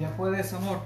Ya puedes, amor,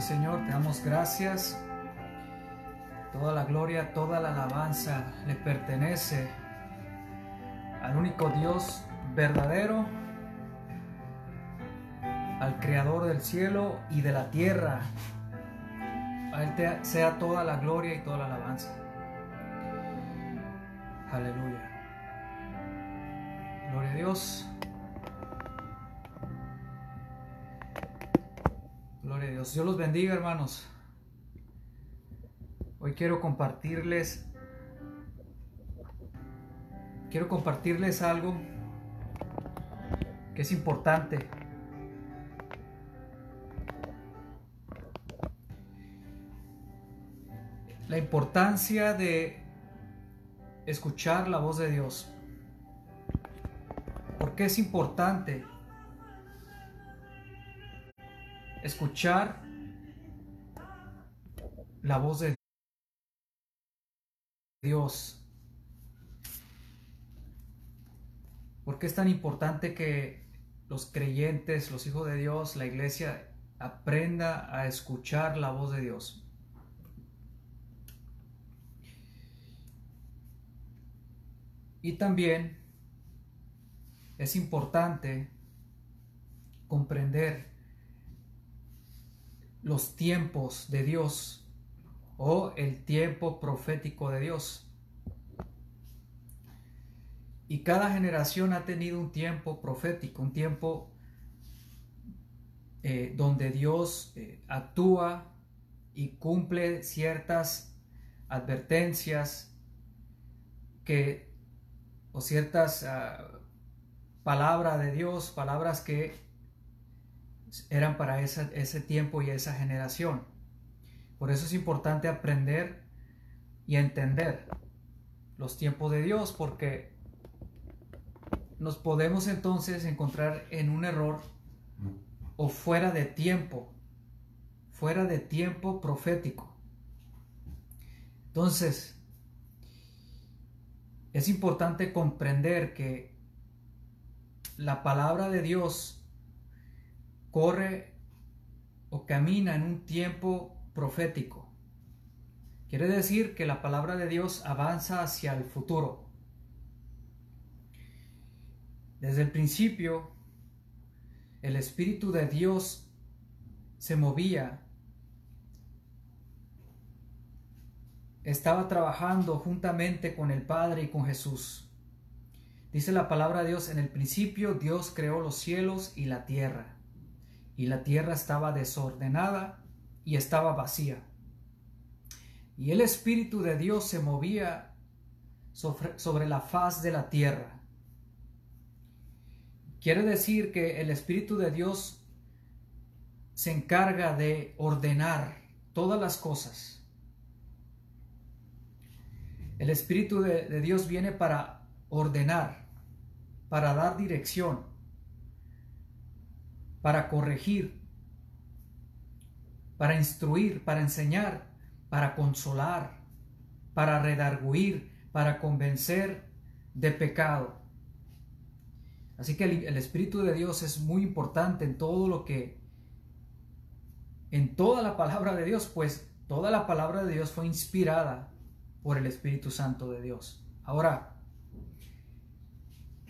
Señor, te damos gracias. Toda la gloria, toda la alabanza le pertenece al único Dios verdadero, al Creador del cielo y de la tierra. A Él te- sea toda la gloria y toda la alabanza. Aleluya. Gloria a Dios. Dios. Los bendiga, hermanos. Hoy quiero compartirles quiero compartirles algo que es importante. La importancia de escuchar la voz de Dios. ¿Por qué es importante escuchar la voz de Dios? ¿Por qué es tan importante que los creyentes, los hijos de Dios, la iglesia aprenda a escuchar la voz de Dios? Y también es importante comprender los tiempos de Dios o el tiempo profético de Dios. Y cada generación ha tenido un tiempo profético, un tiempo eh, donde Dios eh, actúa y cumple ciertas advertencias que o ciertas uh, palabras de Dios, palabras que eran para esa, ese tiempo y esa generación. Por eso es importante aprender y entender los tiempos de Dios, porque nos podemos entonces encontrar en un error o fuera de tiempo, fuera de tiempo profético. Entonces, es importante comprender que la palabra de Dios corre o camina en un tiempo profético. Quiere decir que la palabra de Dios avanza hacia el futuro. Desde el principio, el Espíritu de Dios se movía, estaba trabajando juntamente con el Padre y con Jesús. Dice la palabra de Dios, en el principio Dios creó los cielos y la tierra, y la tierra estaba desordenada y estaba vacía. Y el Espíritu de Dios se movía sobre, la faz de la tierra. Quiere decir que el Espíritu de Dios se encarga de ordenar todas las cosas. El Espíritu de, Dios viene para ordenar, para dar dirección, para corregir, para instruir, para enseñar, para consolar, para redarguir, para convencer de pecado. Así que el, Espíritu de Dios es muy importante en todo lo que, en toda la palabra de Dios, pues toda la palabra de Dios fue inspirada por el Espíritu Santo de Dios. Ahora,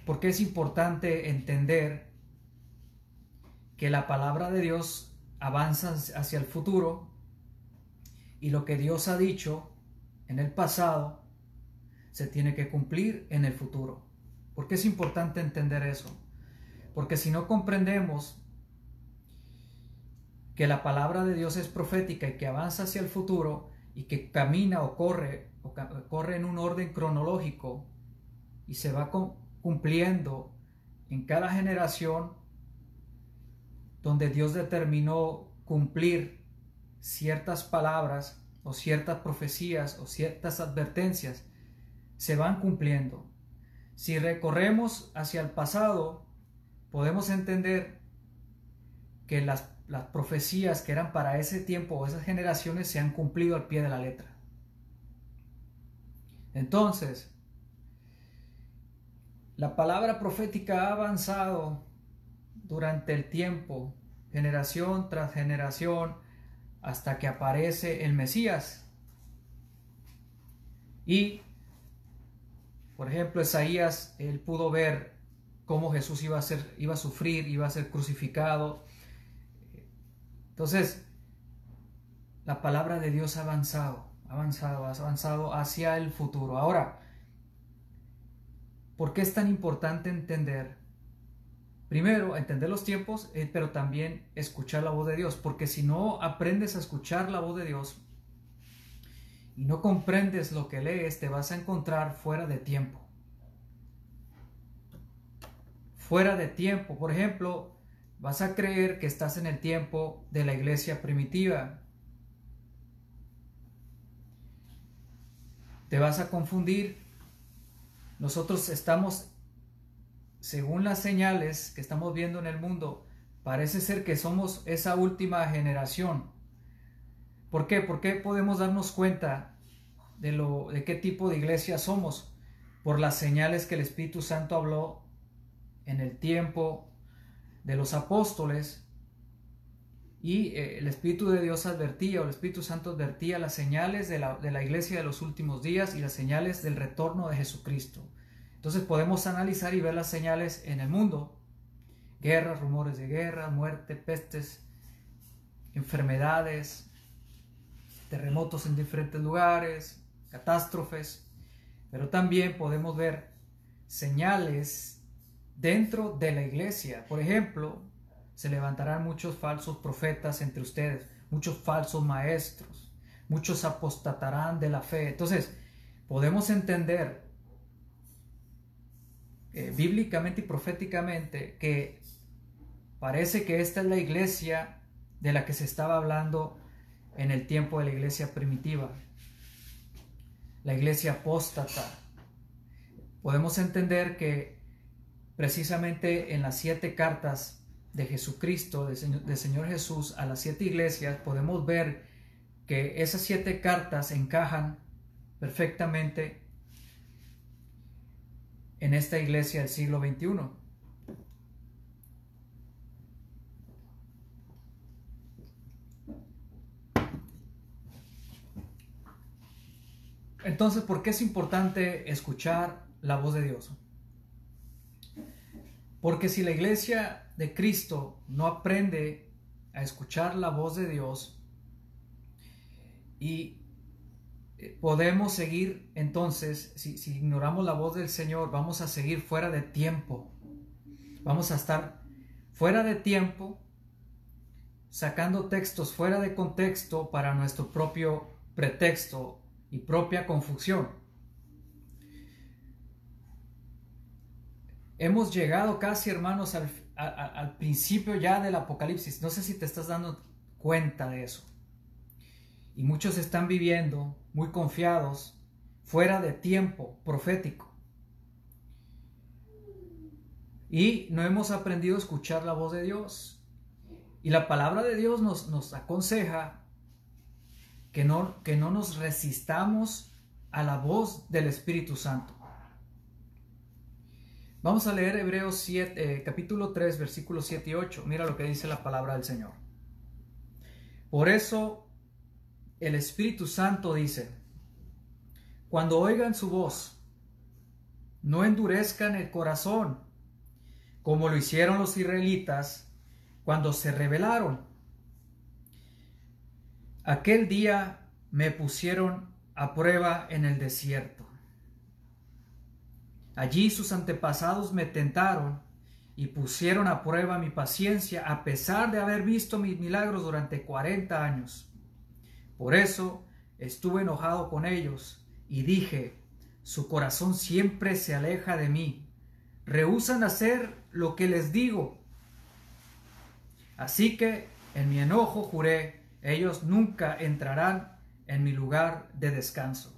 ¿por qué es importante entender que la palabra de Dios avanza hacia el futuro y lo que Dios ha dicho en el pasado se tiene que cumplir en el futuro? ¿Por qué es importante entender eso? Porque si no comprendemos que la palabra de Dios es profética y que avanza hacia el futuro y que camina o corre o corre en un orden cronológico y se va cumpliendo en cada generación donde Dios determinó cumplir ciertas palabras o ciertas profecías o ciertas advertencias, se van cumpliendo. Si recorremos hacia el pasado, podemos entender que las, profecías que eran para ese tiempo o esas generaciones se han cumplido al pie de la letra. Entonces, la palabra profética ha avanzado durante el tiempo, generación tras generación, hasta que aparece el Mesías. Y por ejemplo, Isaías, él pudo ver cómo Jesús iba a, ser, iba a sufrir, iba a ser crucificado. Entonces, la palabra de Dios ha avanzado, avanzado, ha avanzado hacia el futuro. Ahora, ¿por qué es tan importante entender? Primero, entender los tiempos, eh, pero también escuchar la voz de Dios, porque si no aprendes a escuchar la voz de Dios, y no comprendes lo que lees, te vas a encontrar fuera de tiempo. Fuera de tiempo. Por ejemplo, vas a creer que estás en el tiempo de la iglesia primitiva. Te vas a confundir. Nosotros estamos, según las señales que estamos viendo en el mundo, parece ser que somos esa última generación ¿Por qué? ¿Por qué podemos darnos cuenta de, lo, de qué tipo de iglesia somos? Por las señales que el Espíritu Santo habló en el tiempo de los apóstoles y eh, el Espíritu de Dios advertía, o el Espíritu Santo advertía las señales de la, de la iglesia de los últimos días y las señales del retorno de Jesucristo. Entonces podemos analizar y ver las señales en el mundo. Guerras, rumores de guerra, muerte, pestes, enfermedades, terremotos en diferentes lugares, catástrofes, pero también podemos ver señales dentro de la iglesia. Por ejemplo, se levantarán muchos falsos profetas entre ustedes, muchos falsos maestros, muchos apostatarán de la fe. Entonces, podemos entender eh, bíblicamente y proféticamente que parece que esta es la iglesia de la que se estaba hablando en el tiempo de la iglesia primitiva, la iglesia apóstata. Podemos entender que precisamente en las siete cartas de Jesucristo, del Señor, Jesús, a las siete iglesias, podemos ver que esas siete cartas encajan perfectamente en esta iglesia del siglo XXI. Entonces, ¿por qué es importante escuchar la voz de Dios? Porque si la iglesia de Cristo no aprende a escuchar la voz de Dios y podemos seguir entonces, si, ignoramos la voz del Señor, vamos a seguir fuera de tiempo. Vamos a estar fuera de tiempo, sacando textos fuera de contexto para nuestro propio pretexto y propia confusión. Hemos llegado casi, hermanos, al, al principio ya del Apocalipsis. No sé si te estás dando cuenta de eso. Y muchos están viviendo muy confiados, fuera de tiempo profético. Y no hemos aprendido a escuchar la voz de Dios. Y la palabra de Dios nos, nos aconseja que no, que no nos resistamos a la voz del Espíritu Santo. Vamos a leer Hebreos 7, eh, capítulo 3, versículos 7 y 8. Mira lo que dice la palabra del Señor. Por eso el Espíritu Santo dice, cuando oigan su voz, no endurezcan el corazón, como lo hicieron los israelitas cuando se rebelaron. Aquel día me pusieron a prueba en el desierto Allí sus antepasados me tentaron y pusieron a prueba mi paciencia a pesar de haber visto mis milagros durante cuarenta años. Por eso estuve enojado con ellos y dije, su corazón siempre se aleja de mí, rehusan hacer lo que les digo. Así que en mi enojo juré, ellos nunca entrarán en mi lugar de descanso.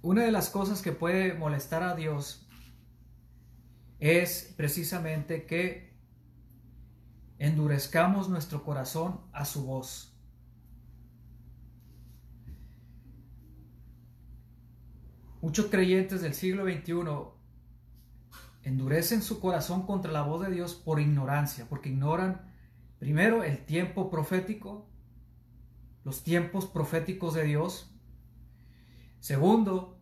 Una de las cosas que puede molestar a Dios es precisamente que endurezcamos nuestro corazón a su voz. Muchos creyentes del siglo XXI endurecen su corazón contra la voz de Dios por ignorancia, porque ignoran primero el tiempo profético, los tiempos proféticos de Dios, Segundo,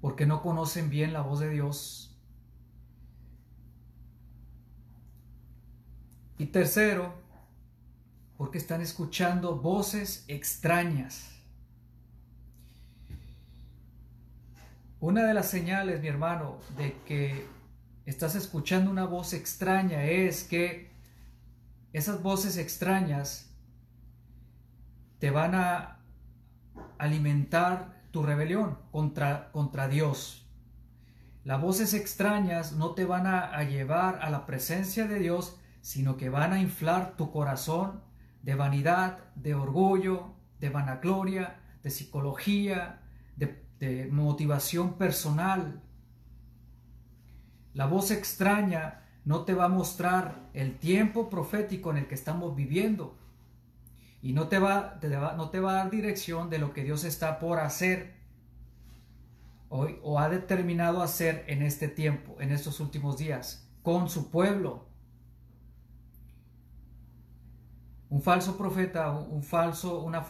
porque no conocen bien la voz de Dios. Y tercero, porque están escuchando voces extrañas. Una de las señales, mi hermano, de que estás escuchando una voz extraña es que esas voces extrañas te van a alimentar tu rebelión contra, contra Dios. Las voces extrañas no te van a, llevar a la presencia de Dios, sino que van a inflar tu corazón de vanidad, de orgullo, de vanagloria, de psicología, de, motivación personal. La voz extraña no te va a mostrar el tiempo profético en el que estamos viviendo, y no te, va, no te va a dar dirección de lo que Dios está por hacer hoy o ha determinado hacer en este tiempo, en estos últimos días, con su pueblo. Un falso profeta, un falso, una,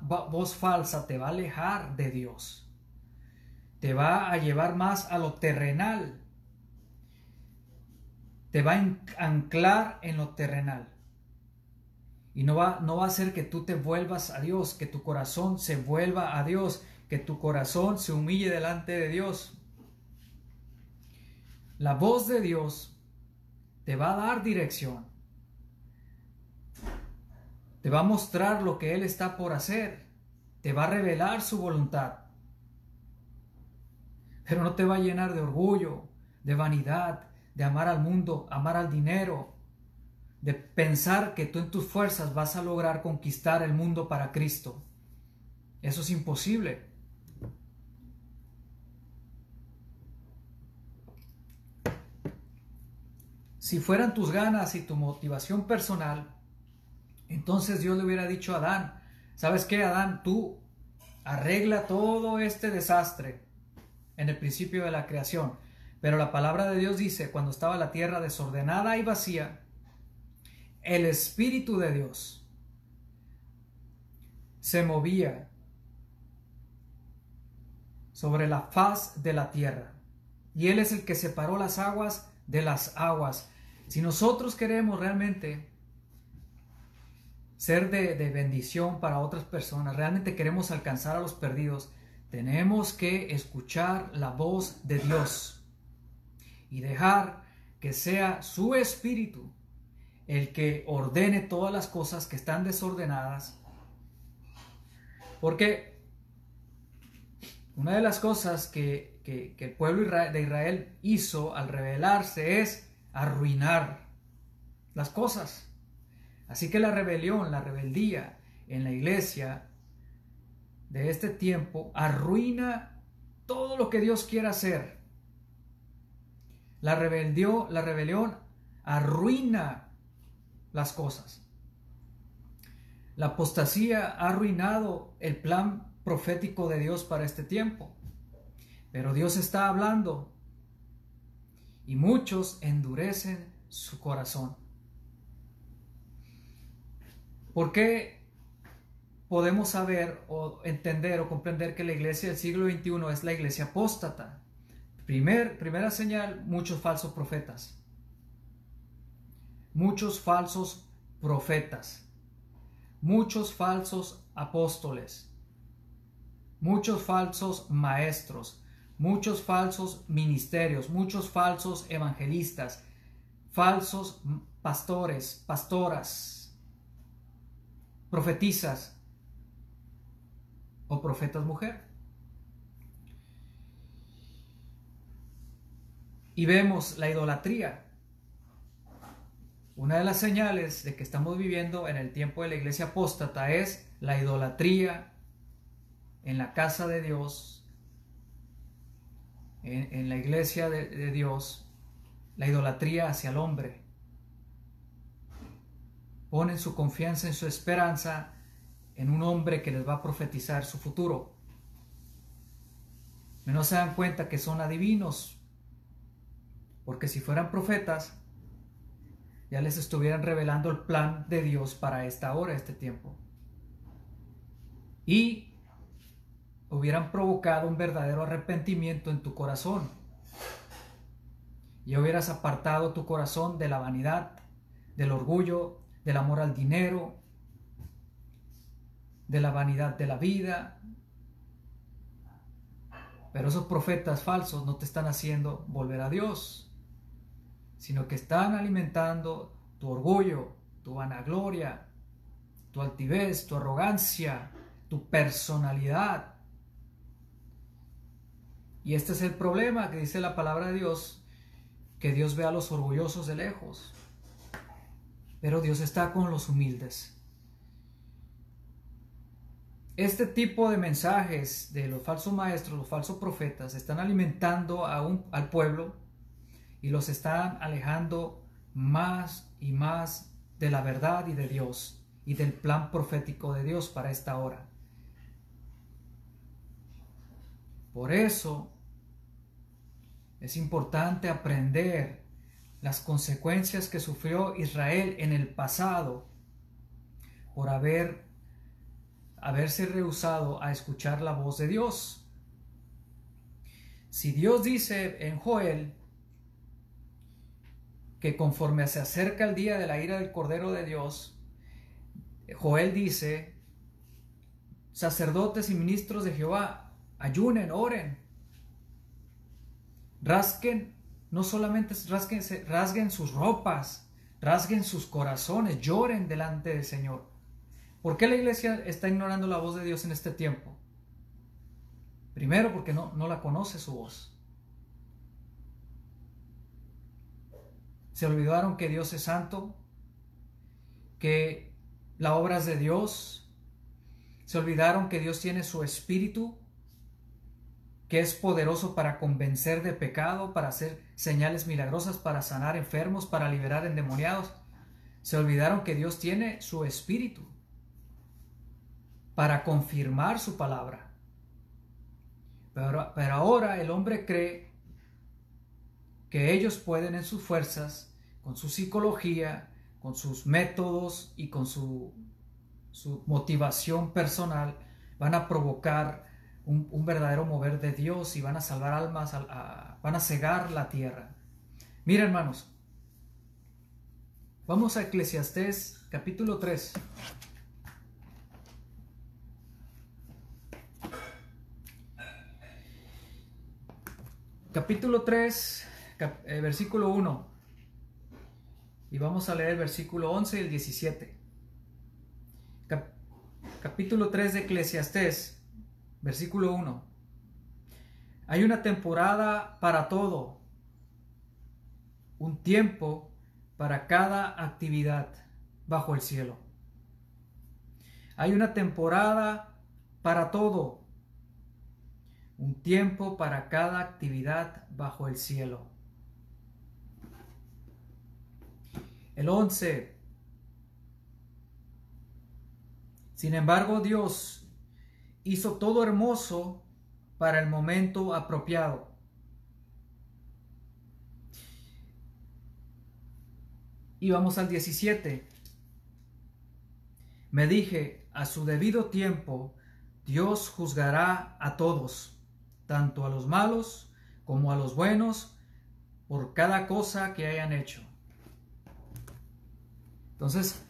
voz falsa te va a alejar de Dios. Te va a llevar más a lo terrenal. Te va a anclar en lo terrenal. Y no va, no va a hacer que tú te vuelvas a Dios, que tu corazón se vuelva a Dios, que tu corazón se humille delante de Dios. La voz de Dios te va a dar dirección. Te va a mostrar lo que Él está por hacer. Te va a revelar su voluntad. Pero no te va a llenar de orgullo, de vanidad, de amar al mundo, amar al dinero, de pensar que tú en tus fuerzas vas a lograr conquistar el mundo para Cristo. Eso es imposible. Si fueran tus ganas y tu motivación personal, entonces Dios le hubiera dicho a Adán, ¿sabes qué, Adán? Tú arregla todo este desastre en el principio de la creación. Pero la palabra de Dios dice, cuando estaba la tierra desordenada y vacía, el Espíritu de Dios se movía sobre la faz de la tierra. Y Él es el que separó las aguas de las aguas. Si nosotros queremos realmente ser de, bendición para otras personas, realmente queremos alcanzar a los perdidos, tenemos que escuchar la voz de Dios y dejar que sea su espíritu el que ordene todas las cosas que están desordenadas. Porque una de las cosas que que, el pueblo de Israel hizo al rebelarse es arruinar las cosas. Así que la rebelión, la rebeldía en la iglesia de este tiempo arruina todo lo que Dios quiera hacer. La la rebelión arruina las cosas. La apostasía ha arruinado el plan profético de Dios para este tiempo. Pero Dios está hablando y muchos endurecen su corazón. ¿Por qué podemos saber o entender o comprender que la iglesia del siglo XXI es la iglesia apóstata? Primer, primera señal, muchos falsos profetas. Muchos falsos profetas. Muchos falsos apóstoles. Muchos falsos maestros muchos falsos ministerios, muchos falsos evangelistas, falsos pastores, pastoras, profetizas o profetas mujer. Y vemos la idolatría. Una de las señales de que estamos viviendo en el tiempo de la iglesia apóstata es la idolatría en la casa de Dios, en, la iglesia de, Dios la idolatría hacia el hombre. Ponen su confianza en su esperanza en un hombre que les va a profetizar su futuro. No se dan cuenta que son adivinos, porque si fueran profetas, ya les estuvieran revelando el plan de Dios para esta hora, este tiempo. Y hubieran provocado un verdadero arrepentimiento en tu corazón. Y hubieras apartado tu corazón de la vanidad, del orgullo, del amor al dinero, de la vanidad de la vida. Pero esos profetas falsos no te están haciendo volver a Dios, sino que están alimentando tu orgullo, tu vanagloria, tu altivez, tu arrogancia, tu personalidad, y este es el problema que dice la palabra de Dios, que Dios ve a los orgullosos de lejos, pero Dios está con los humildes. Este tipo de mensajes de los falsos maestros, los falsos profetas, están alimentando a al pueblo y los están alejando más y más de la verdad y de Dios y del plan profético de Dios para esta hora. Por eso es importante aprender las consecuencias que sufrió Israel en el pasado por haber haberse rehusado a escuchar la voz de Dios. Si Dios dice en Joel que conforme se acerca el día de la ira del Cordero de Dios, Joel dice, sacerdotes y ministros de Jehová, ayunen, oren, rasquen, no solamente rasguen, sus ropas, rasguen sus corazones, lloren delante del Señor. ¿Por qué la iglesia está ignorando la voz de Dios en este tiempo? Primero porque no, no la conoce su voz. Se olvidaron que Dios es santo, que la obra es de Dios. Se olvidaron que Dios tiene su espíritu que es poderoso para convencer de pecado, para hacer señales milagrosas, para sanar enfermos, para liberar endemoniados. Se olvidaron que Dios tiene su espíritu para confirmar su palabra. Pero, ahora el hombre cree que ellos pueden en sus fuerzas, con su psicología, con sus métodos y con su, su motivación personal, van a provocar un, verdadero mover de Dios y van a salvar almas, van a cegar la tierra. Mira hermanos, vamos a Eclesiastés capítulo 3. Capítulo 3, eh, versículo 1. Y vamos a leer el versículo 11 y el 17. capítulo 3 de Eclesiastés, versículo 1. Hay una temporada para todo, un tiempo para cada actividad bajo el cielo. Hay una temporada para todo, un tiempo para cada actividad bajo el cielo. El 11. Sin embargo, Dios hizo todo hermoso para el momento apropiado. Y vamos al 17. Me dije, a su debido tiempo, Dios juzgará a todos, tanto a los malos como a los buenos, por cada cosa que hayan hecho. Entonces,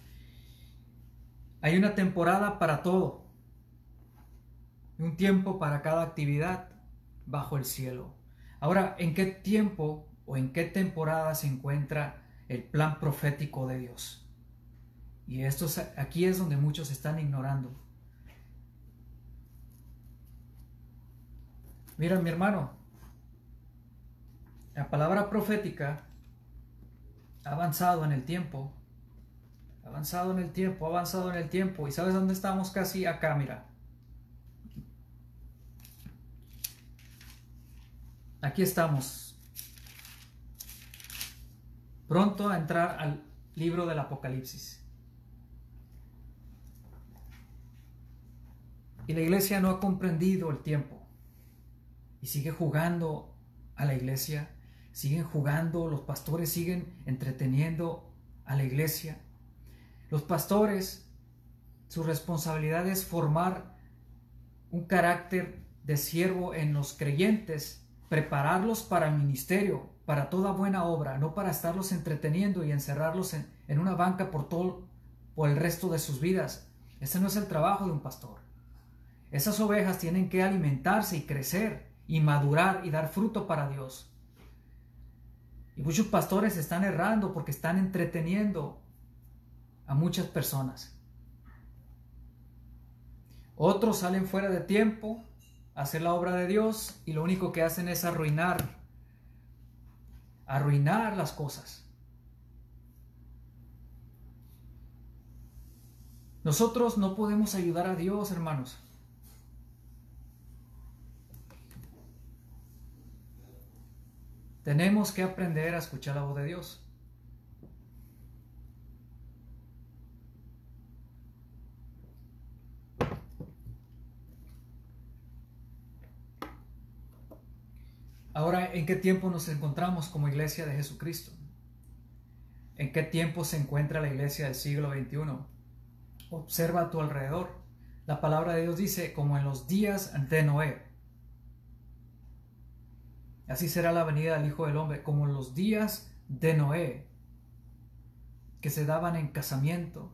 hay una temporada para todo un tiempo para cada actividad bajo el cielo. Ahora, ¿en qué tiempo o en qué temporada se encuentra el plan profético de Dios? Y esto aquí es donde muchos están ignorando. Mira, mi hermano, la palabra profética ha avanzado en el tiempo, ha avanzado en el tiempo, ha avanzado en el tiempo. ¿Y sabes dónde estamos casi acá? Mira, aquí estamos, pronto a entrar al libro del Apocalipsis. Y la iglesia no ha comprendido el tiempo y sigue jugando a la iglesia, siguen jugando, los pastores siguen entreteniendo a la iglesia. Los pastores, su responsabilidad es formar un carácter de siervo en los creyentes prepararlos para el ministerio, para toda buena obra, no para estarlos entreteniendo y encerrarlos en, una banca por todo por el resto de sus vidas. Ese no es el trabajo de un pastor. Esas ovejas tienen que alimentarse y crecer y madurar y dar fruto para Dios. Y muchos pastores están errando porque están entreteniendo a muchas personas. Otros salen fuera de tiempo hacer la obra de Dios y lo único que hacen es arruinar, arruinar las cosas. Nosotros no podemos ayudar a Dios, hermanos. Tenemos que aprender a escuchar la voz de Dios. Ahora, ¿en qué tiempo nos encontramos como iglesia de Jesucristo? ¿En qué tiempo se encuentra la iglesia del siglo XXI? Observa a tu alrededor. La palabra de Dios dice, como en los días de Noé. Así será la venida del Hijo del Hombre, como en los días de Noé, que se daban en casamiento.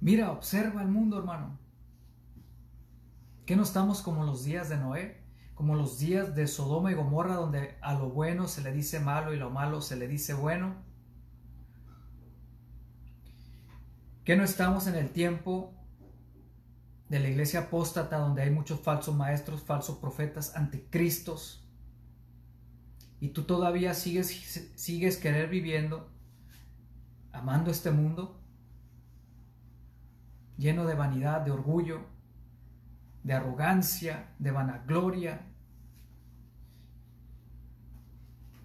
Mira, observa el mundo, hermano. ¿Qué no estamos como los días de Noé? Como los días de Sodoma y Gomorra, donde a lo bueno se le dice malo y lo malo se le dice bueno. ¿Qué no estamos en el tiempo de la iglesia apóstata, donde hay muchos falsos maestros, falsos profetas, anticristos? Y tú todavía sigues, sigues querer viviendo, amando este mundo, lleno de vanidad, de orgullo, de arrogancia, de vanagloria.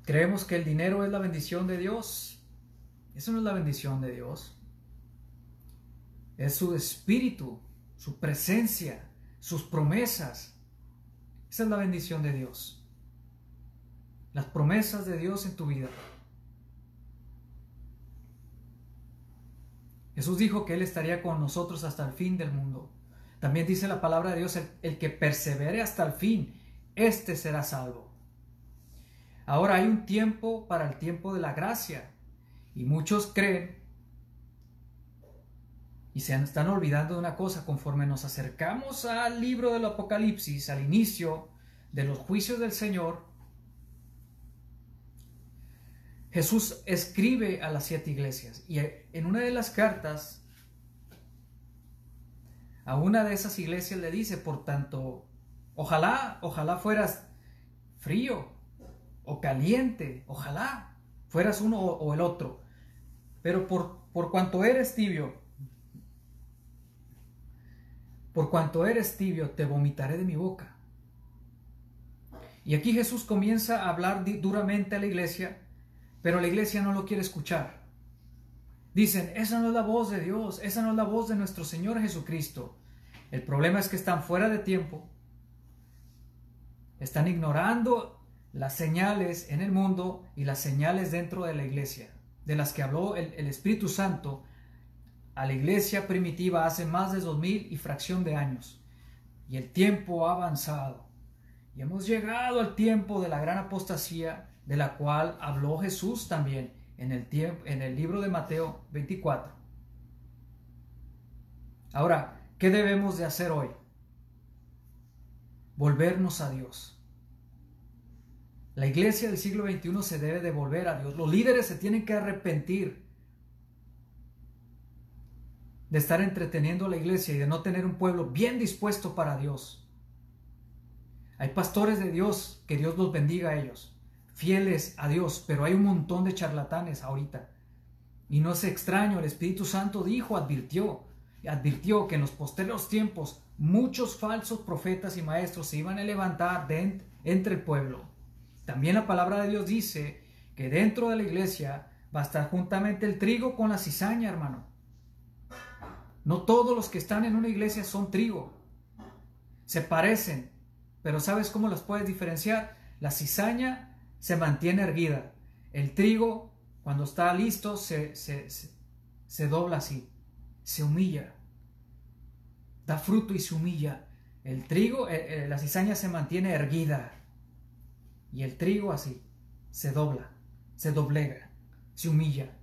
Creemos que el dinero es la bendición de Dios. Eso no es la bendición de Dios. Es su espíritu, su presencia, sus promesas. Esa es la bendición de Dios. Las promesas de Dios en tu vida. Jesús dijo que Él estaría con nosotros hasta el fin del mundo. También dice la palabra de Dios, el, que persevere hasta el fin, éste será salvo. Ahora hay un tiempo para el tiempo de la gracia. Y muchos creen y se están olvidando de una cosa, conforme nos acercamos al libro del Apocalipsis, al inicio de los juicios del Señor, Jesús escribe a las siete iglesias y en una de las cartas a una de esas iglesias le dice, por tanto, ojalá, ojalá fueras frío o caliente, ojalá fueras uno o, el otro, pero por, por cuanto eres tibio, por cuanto eres tibio, te vomitaré de mi boca. Y aquí Jesús comienza a hablar duramente a la iglesia, pero la iglesia no lo quiere escuchar. Dicen, esa no es la voz de Dios, esa no es la voz de nuestro Señor Jesucristo. El problema es que están fuera de tiempo, están ignorando las señales en el mundo y las señales dentro de la iglesia, de las que habló el, Espíritu Santo a la iglesia primitiva hace más de dos mil y fracción de años. Y el tiempo ha avanzado. Y hemos llegado al tiempo de la gran apostasía de la cual habló Jesús también en el, tiempo, en el libro de Mateo 24. Ahora, ¿qué debemos de hacer hoy? Volvernos a Dios. La iglesia del siglo XXI se debe de volver a Dios. Los líderes se tienen que arrepentir de estar entreteniendo a la iglesia y de no tener un pueblo bien dispuesto para Dios. Hay pastores de Dios, que Dios los bendiga a ellos, fieles a Dios, pero hay un montón de charlatanes ahorita. Y no es extraño, el Espíritu Santo dijo, advirtió, advirtió que en los posteriores tiempos muchos falsos profetas y maestros se iban a levantar entre el pueblo. También la palabra de Dios dice que dentro de la iglesia va a estar juntamente el trigo con la cizaña, hermano. No todos los que están en una iglesia son trigo. Se parecen, pero ¿sabes cómo las puedes diferenciar? La cizaña se mantiene erguida. El trigo, cuando está listo, se, dobla así, se humilla. Da fruto y se humilla. El trigo, eh, eh, la cizaña se mantiene erguida. Y el trigo así, se dobla, se doblega, se humilla.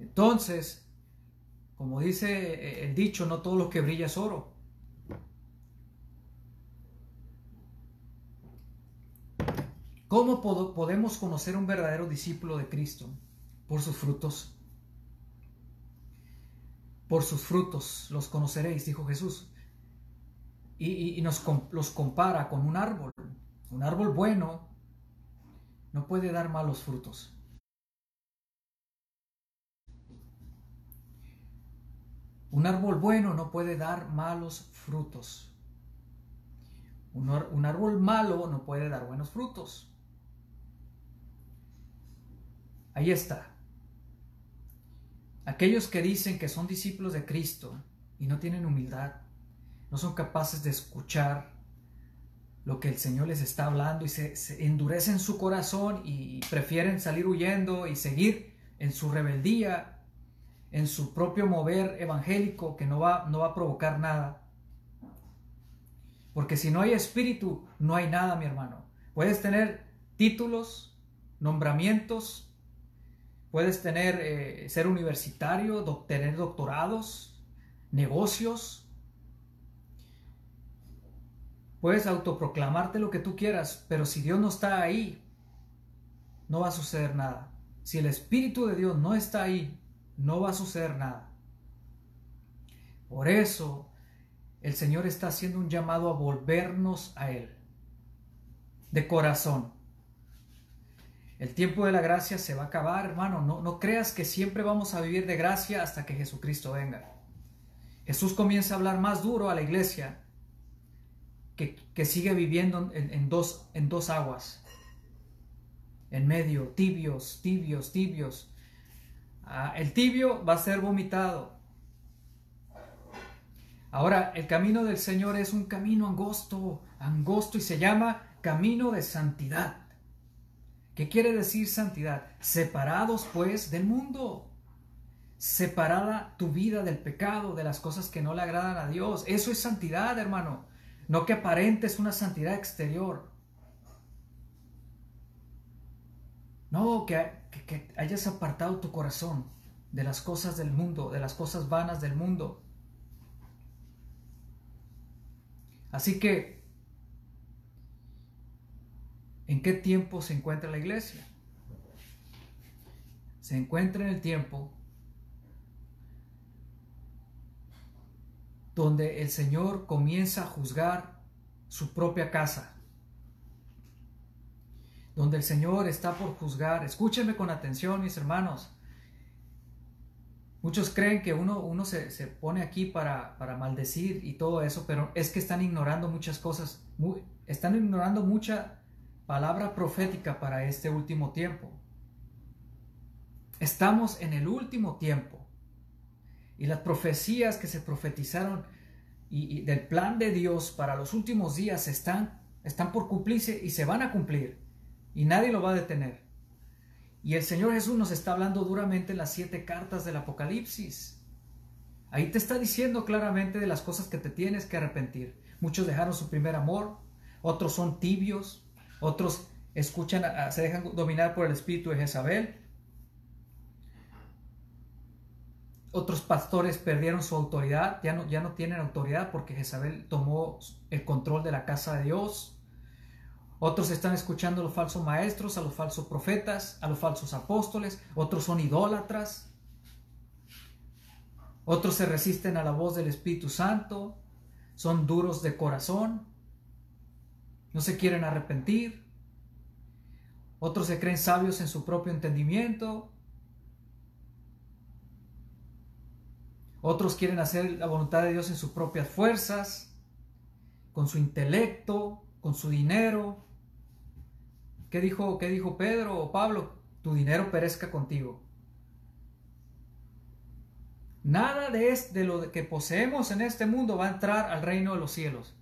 Entonces, como dice eh, el dicho, no todo lo que brilla es oro. ¿Cómo podemos conocer un verdadero discípulo de Cristo? Por sus frutos. Por sus frutos los conoceréis, dijo Jesús. Y, nos los compara con un árbol. Un árbol bueno no puede dar malos frutos. Un árbol bueno no puede dar malos frutos. Un, árbol malo no puede dar buenos frutos. Ahí está. Aquellos que dicen que son discípulos de Cristo y no tienen humildad, no son capaces de escuchar lo que el Señor les está hablando y se, se endurecen su corazón y prefieren salir huyendo y seguir en su rebeldía en su propio mover evangélico que no va, no va a provocar nada. Porque si no hay espíritu, no hay nada, mi hermano. Puedes tener títulos, nombramientos, puedes tener, eh, ser universitario, tener doctorados, negocios. Puedes autoproclamarte lo que tú quieras, pero si Dios no está ahí, no va a suceder nada. Si el Espíritu de Dios no está ahí, no va a suceder nada. Por eso el Señor está haciendo un llamado a volvernos a Él, de corazón. El tiempo de la gracia se va a acabar, hermano. No, no creas que siempre vamos a vivir de gracia hasta que Jesucristo venga. Jesús comienza a hablar más duro a la iglesia que, sigue viviendo en, dos, en dos aguas, en medio, tibios, tibios, tibios. Ah, el tibio va a ser vomitado. Ahora, el camino del Señor es un camino angosto, angosto y se llama camino de santidad. ¿Qué quiere decir santidad? Separados pues del mundo. Separada tu vida del pecado, de las cosas que no le agradan a Dios. Eso es santidad, hermano. No que aparentes una santidad exterior. No, que, que, hayas apartado tu corazón de las cosas del mundo, de las cosas vanas del mundo. Así que, ¿en qué tiempo se encuentra la iglesia? Se encuentra en el tiempo donde el Señor comienza a juzgar su propia casa, donde el Señor está por juzgar. Escúchenme con atención, mis hermanos. Muchos creen que uno, uno se, pone aquí para, para, maldecir y todo eso, pero es que están ignorando muchas cosas, están ignorando mucha palabra profética para este último tiempo. Estamos en el último tiempo y las profecías que se profetizaron y, del plan de Dios para los últimos días están, están por cumplirse y se van a cumplir y nadie lo va a detener. Y el Señor Jesús nos está hablando duramente en las siete cartas del Apocalipsis. Ahí te está diciendo claramente de las cosas que te tienes que arrepentir. Muchos dejaron su primer amor, otros son tibios, otros escuchan, se dejan dominar por el espíritu de Jezabel. Otros pastores perdieron su autoridad, ya no, ya no tienen autoridad porque Jezabel tomó el control de la casa de Dios. Otros están escuchando a los falsos maestros, a los falsos profetas, a los falsos apóstoles. Otros son idólatras. Otros se resisten a la voz del Espíritu Santo. Son duros de corazón. No se quieren arrepentir. Otros se creen sabios en su propio entendimiento. Otros quieren hacer la voluntad de Dios en sus propias fuerzas, con su intelecto, con su dinero, ¿Qué dijo, qué dijo Pedro o Pablo? Tu dinero perezca contigo. Nada de, de lo que poseemos en este mundo va a entrar al reino de los cielos.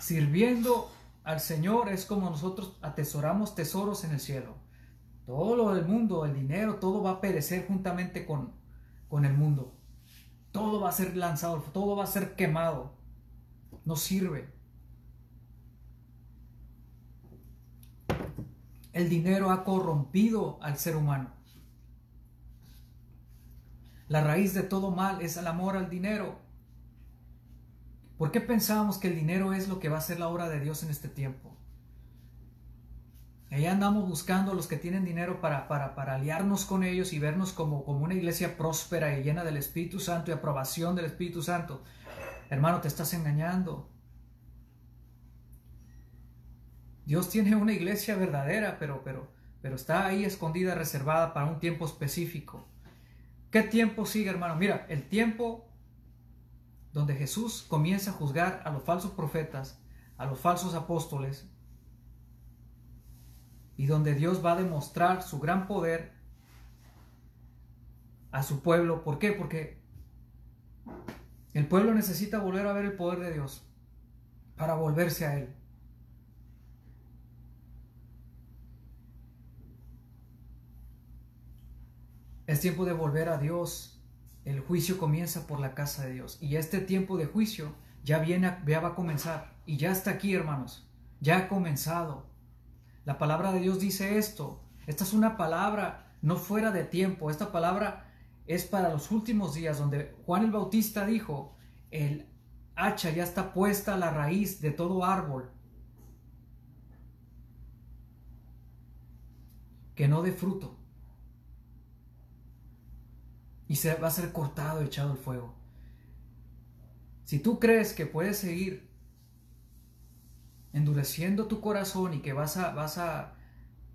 Sirviendo al Señor es como nosotros atesoramos tesoros en el cielo. Todo lo del mundo, el dinero, todo va a perecer juntamente con, con el mundo. Todo va a ser lanzado, todo va a ser quemado. No sirve. El dinero ha corrompido al ser humano. La raíz de todo mal es el amor al dinero. ¿Por qué pensamos que el dinero es lo que va a ser la obra de Dios en este tiempo? Ahí andamos buscando a los que tienen dinero para, para, para aliarnos con ellos y vernos como, como una iglesia próspera y llena del Espíritu Santo y aprobación del Espíritu Santo. Hermano, te estás engañando. Dios tiene una iglesia verdadera, pero, pero, pero está ahí escondida, reservada para un tiempo específico. ¿Qué tiempo sigue, hermano? Mira, el tiempo donde Jesús comienza a juzgar a los falsos profetas, a los falsos apóstoles, y donde Dios va a demostrar su gran poder a su pueblo. ¿Por qué? Porque el pueblo necesita volver a ver el poder de Dios para volverse a Él. Es tiempo de volver a Dios. El juicio comienza por la casa de Dios. Y este tiempo de juicio ya viene, ya va a comenzar. Y ya está aquí, hermanos. Ya ha comenzado. La palabra de Dios dice esto. Esta es una palabra no fuera de tiempo. Esta palabra es para los últimos días, donde Juan el Bautista dijo, el hacha ya está puesta a la raíz de todo árbol. Que no dé fruto y se va a ser cortado, echado al fuego. Si tú crees que puedes seguir endureciendo tu corazón y que vas a, vas a,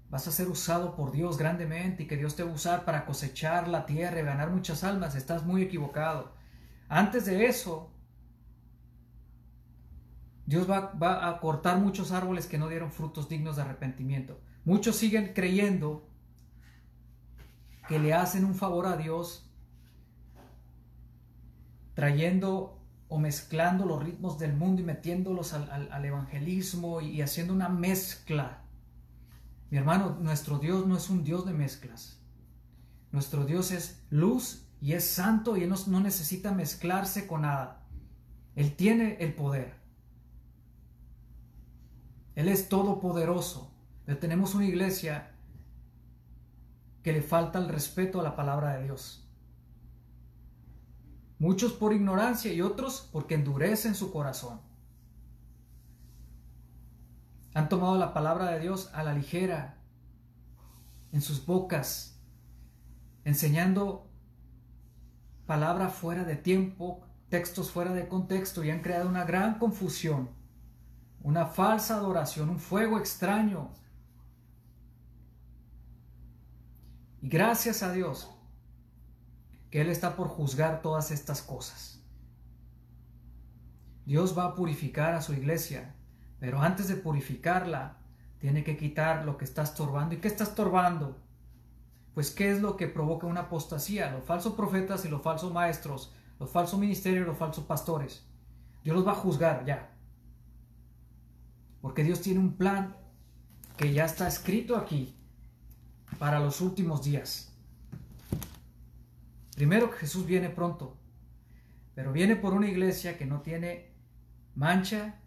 vas a ser usado por Dios grandemente y que Dios te va a usar para cosechar la tierra y ganar muchas almas, estás muy equivocado. Antes de eso, Dios va, va, a cortar muchos árboles que no dieron frutos dignos de arrepentimiento. Muchos siguen creyendo que le hacen un favor a Dios trayendo o mezclando los ritmos del mundo y metiéndolos al, evangelismo y, haciendo una mezcla. Mi hermano, nuestro Dios no es un Dios de mezclas. Nuestro Dios es luz y es santo y Él no necesita mezclarse con nada. Él tiene el poder. Él es todopoderoso. Tenemos una iglesia que le falta el respeto a la palabra de Dios. Muchos por ignorancia y otros porque endurecen su corazón. Han tomado la palabra de Dios a la ligera en sus bocas, enseñando palabra fuera de tiempo, textos fuera de contexto y han creado una gran confusión, una falsa adoración, un fuego extraño. Y gracias a Dios Él está por juzgar todas estas cosas. Dios va a purificar a su iglesia, pero antes de purificarla, tiene que quitar lo que está estorbando. ¿Y qué está estorbando? Pues qué es lo que provoca una apostasía, los falsos profetas y los falsos maestros, los falsos ministerios y los falsos pastores. Dios los va a juzgar ya. Porque Dios tiene un plan que ya está escrito aquí para los últimos días. Primero que Jesús viene pronto, pero viene por una iglesia que no tiene mancha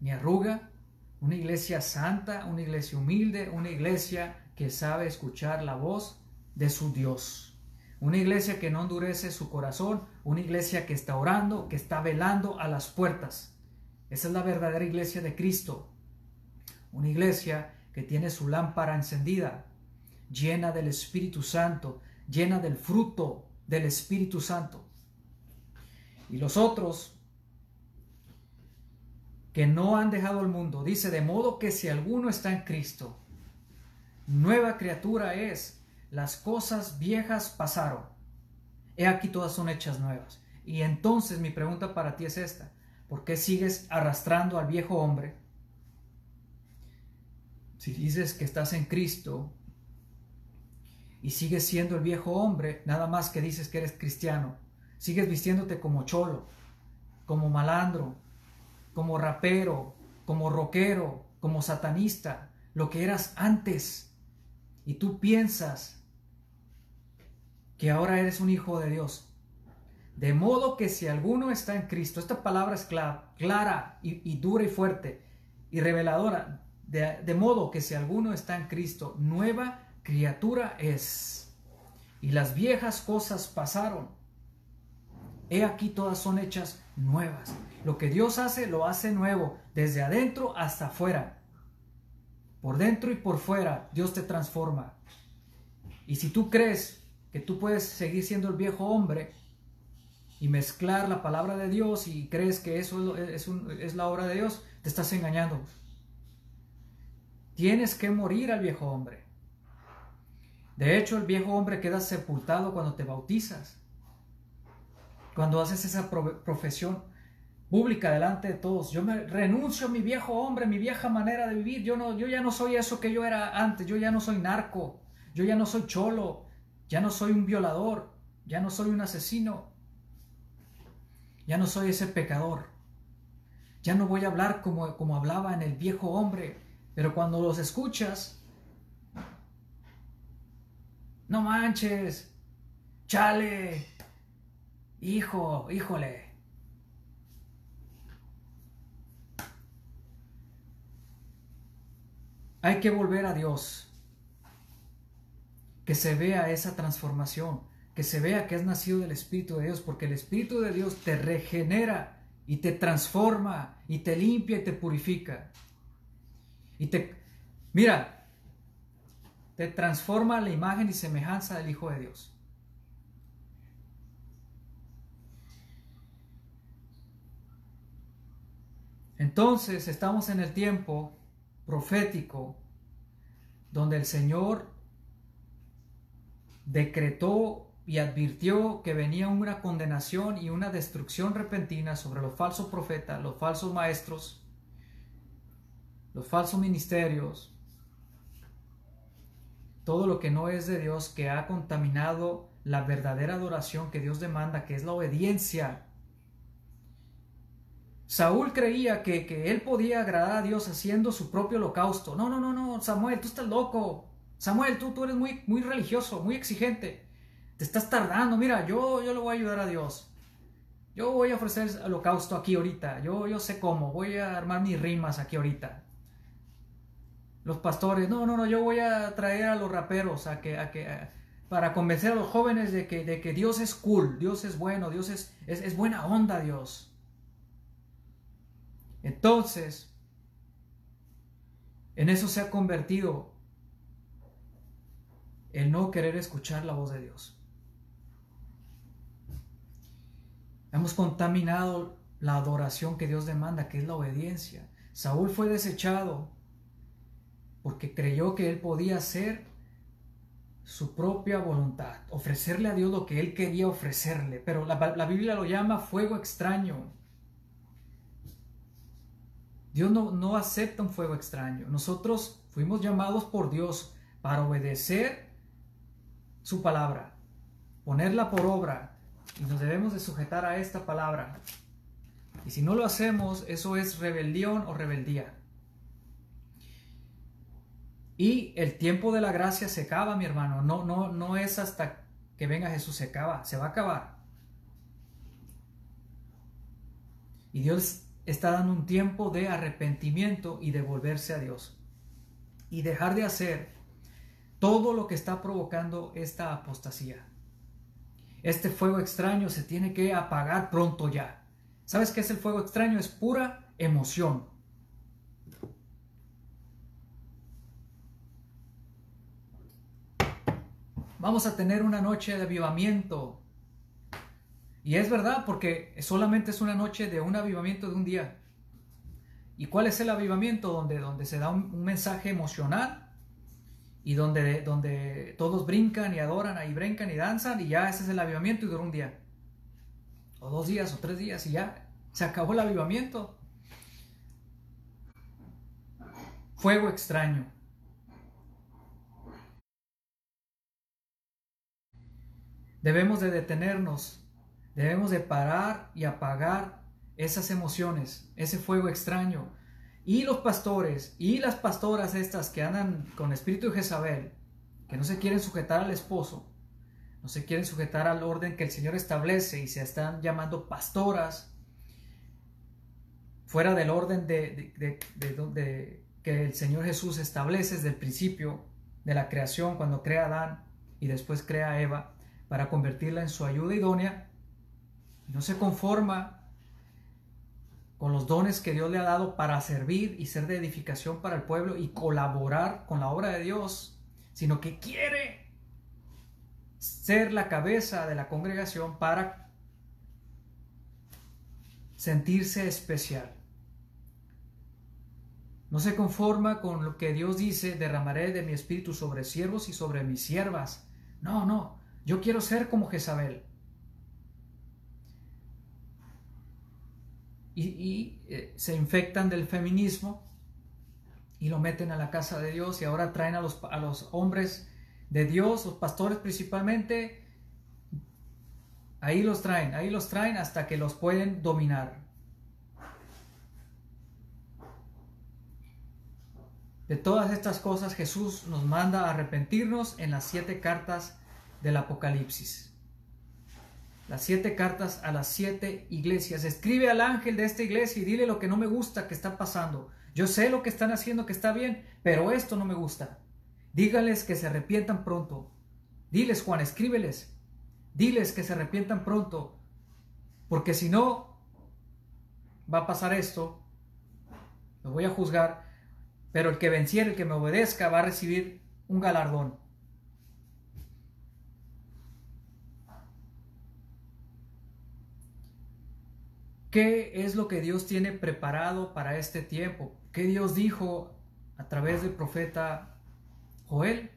ni arruga, una iglesia santa, una iglesia humilde, una iglesia que sabe escuchar la voz de su Dios. Una iglesia que no endurece su corazón, una iglesia que está orando, que está velando a las puertas. Esa es la verdadera iglesia de Cristo. Una iglesia que tiene su lámpara encendida, llena del Espíritu Santo, llena del fruto del Espíritu Santo. Y los otros que no han dejado el mundo, dice, de modo que si alguno está en Cristo, nueva criatura es, las cosas viejas pasaron, he aquí todas son hechas nuevas. Y entonces mi pregunta para ti es esta, ¿por qué sigues arrastrando al viejo hombre? Si dices que estás en Cristo, y sigues siendo el viejo hombre, nada más que dices que eres cristiano. Sigues vistiéndote como cholo, como malandro, como rapero, como rockero, como satanista, lo que eras antes. Y tú piensas que ahora eres un hijo de Dios. De modo que si alguno está en Cristo, esta palabra es clara, y, dura y fuerte y reveladora. De, de modo que si alguno está en Cristo, nueva criatura es, y las viejas cosas pasaron. He aquí todas son hechas nuevas. Lo que Dios hace, lo hace nuevo, desde adentro hasta afuera. Por dentro y por fuera, Dios te transforma. Y si tú crees que tú puedes seguir siendo el viejo hombre y mezclar la palabra de Dios y crees que eso es, es la obra de Dios, te estás engañando. Tienes que morir al viejo hombre. De hecho, el viejo hombre queda sepultado cuando te bautizas. Cuando haces esa profesión pública delante de todos. Yo me renuncio a mi viejo hombre, mi vieja manera de vivir. Yo, no, yo ya no soy eso que yo era antes. Yo ya no soy narco. Yo ya no soy cholo. Ya no soy un violador. Ya no soy un asesino. Ya no soy ese pecador. Ya no voy a hablar como, como hablaba en el viejo hombre. Pero cuando los escuchas, no manches, chale, hijo, híjole. Hay que volver a Dios. Que se vea esa transformación, que se vea que has nacido del Espíritu de Dios, porque el Espíritu de Dios te regenera y te transforma y te limpia y te purifica. Y te mira, te transforma la imagen y semejanza del Hijo de Dios. Entonces estamos en el tiempo profético donde el Señor decretó y advirtió que venía una condenación y una destrucción repentina sobre los falsos profetas, los falsos maestros, los falsos ministerios, todo lo que no es de Dios, que ha contaminado la verdadera adoración que Dios demanda, que es la obediencia Saúl creía que, que, él podía agradar a Dios haciendo su propio holocausto. No, no, no, no, Samuel, tú estás loco. Samuel, tú, tú eres muy, muy religioso, muy exigente. Te estás tardando. Mira, yo, yo le voy a ayudar a Dios. Yo voy a ofrecer holocausto aquí ahorita. Yo, yo sé cómo. Voy a armar mis rimas aquí ahorita. Los pastores, no, no, no, yo voy a traer a los raperos a que, a que, para convencer a los jóvenes de que, de que Dios es cool, Dios es bueno, Dios es, es, buena onda, Dios. Entonces, en eso se ha convertido el no querer escuchar la voz de Dios. Hemos contaminado la adoración que Dios demanda, que es la obediencia. Saúl fue desechado porque creyó que él podía hacer su propia voluntad, ofrecerle a Dios lo que él quería ofrecerle, pero la, Biblia lo llama fuego extraño. Dios no, no acepta un fuego extraño. Nosotros fuimos llamados por Dios para obedecer su palabra, ponerla por obra, y nos debemos de sujetar a esta palabra. Y si no lo hacemos, eso es rebelión o rebeldía. Y el tiempo de la gracia se acaba, mi hermano. No, no, no es hasta que venga Jesús, se acaba, se va a acabar. Y Dios está dando un tiempo de arrepentimiento y de volverse a Dios. Y dejar de hacer todo lo que está provocando esta apostasía. Este fuego extraño se tiene que apagar pronto ya. ¿Sabes qué es el fuego extraño? Es pura emoción. Vamos a tener una noche de avivamiento. Y es verdad, porque solamente es una noche de un avivamiento de un día. ¿Y cuál es el avivamiento? Donde, donde se da un, mensaje emocional y donde, donde todos brincan y adoran, y brincan y danzan, y ya ese es el avivamiento y dura un día. O dos días o tres días y ya se acabó el avivamiento. Fuego extraño. Debemos de detenernos, debemos de parar y apagar esas emociones, ese fuego extraño. Y los pastores y las pastoras estas que andan con espíritu de Jezabel, que no se quieren sujetar al esposo, no se quieren sujetar al orden que el Señor establece y se están llamando pastoras, fuera del orden de, de, que el Señor Jesús establece desde el principio de la creación, cuando crea a Adán y después crea a Eva para convertirla en su ayuda idónea, no se conforma con los dones que Dios le ha dado para servir y ser de edificación para el pueblo y colaborar con la obra de Dios, sino que quiere ser la cabeza de la congregación para sentirse especial. No se conforma con lo que Dios dice, derramaré de mi espíritu sobre siervos y sobre mis siervas. No, no, yo quiero ser como Jezabel. Y, eh, se infectan del feminismo y lo meten a la casa de Dios y ahora traen a los, a los hombres de Dios, los pastores principalmente, ahí los traen, ahí los traen hasta que los pueden dominar. De todas estas cosas Jesús nos manda a arrepentirnos en las siete cartas del Apocalipsis. Las siete cartas a las siete iglesias. Escribe al ángel de esta iglesia y dile lo que no me gusta que está pasando. Yo sé lo que están haciendo que está bien, pero esto no me gusta. Dígales que se arrepientan pronto. Diles, Juan, escríbeles. Diles que se arrepientan pronto. Porque si no, va a pasar esto. Lo voy a juzgar. Pero el que venciere, el que me obedezca, va a recibir un galardón. ¿Qué es lo que Dios tiene preparado para este tiempo? ¿Qué Dios dijo a través del profeta Joel,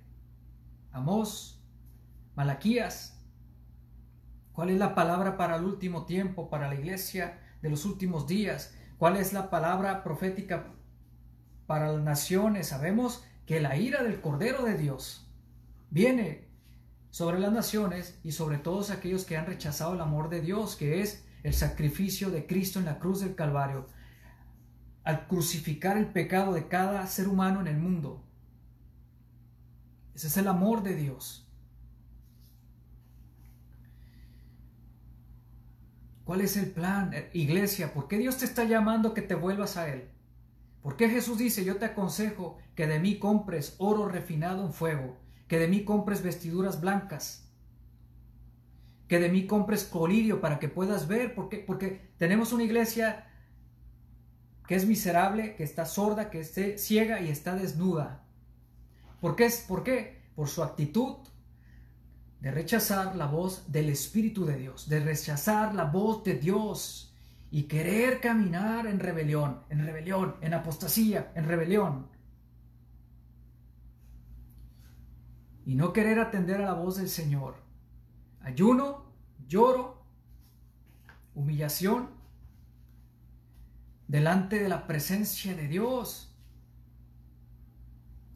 Amós, Malaquías? ¿Cuál es la palabra para el último tiempo, para la iglesia de los últimos días? ¿Cuál es la palabra profética para las naciones? Sabemos que la ira del Cordero de Dios viene sobre las naciones y sobre todos aquellos que han rechazado el amor de Dios, que es el sacrificio de Cristo en la cruz del Calvario, al crucificar el pecado de cada ser humano en el mundo. Ese es el amor de Dios. ¿Cuál es el plan, eh, iglesia? ¿Por qué Dios te está llamando que te vuelvas a Él? ¿Por qué Jesús dice, yo te aconsejo que de mí compres oro refinado en fuego, que de mí compres vestiduras blancas, que de mí compres colirio para que puedas ver? Porque, porque tenemos una iglesia que es miserable, que está sorda, que esté ciega y está desnuda. ¿Por qué? ¿Por qué? Por su actitud de rechazar la voz del Espíritu de Dios, de rechazar la voz de Dios y querer caminar en rebelión, en rebelión, en apostasía, en rebelión. Y no querer atender a la voz del Señor. Ayuno, lloro, humillación delante de la presencia de Dios.